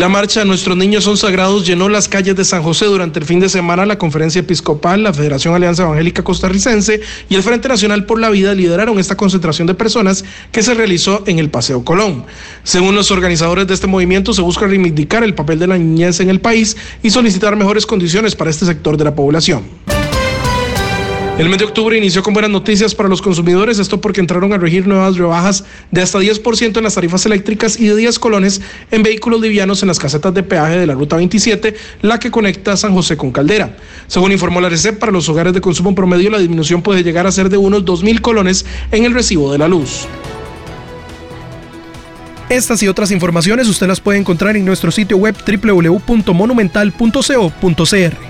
La marcha Nuestros Niños Son Sagrados llenó las calles de San José durante el fin de semana. La Conferencia Episcopal, la Federación Alianza Evangélica Costarricense y el Frente Nacional por la Vida lideraron esta concentración de personas que se realizó en el Paseo Colón. Según los organizadores de este movimiento, se busca reivindicar el papel de la niñez en el país y solicitar mejores condiciones para este sector de la población. El mes de octubre inició con buenas noticias para los consumidores, esto porque entraron a regir nuevas rebajas de hasta 10% en las tarifas eléctricas y de 10 colones en vehículos livianos en las casetas de peaje de la Ruta 27, la que conecta San José con Caldera. Según informó la RECEP, para los hogares de consumo promedio la disminución puede llegar a ser de unos 2.000 colones en el recibo de la luz. Estas y otras informaciones usted las puede encontrar en nuestro sitio web www.monumental.co.cr.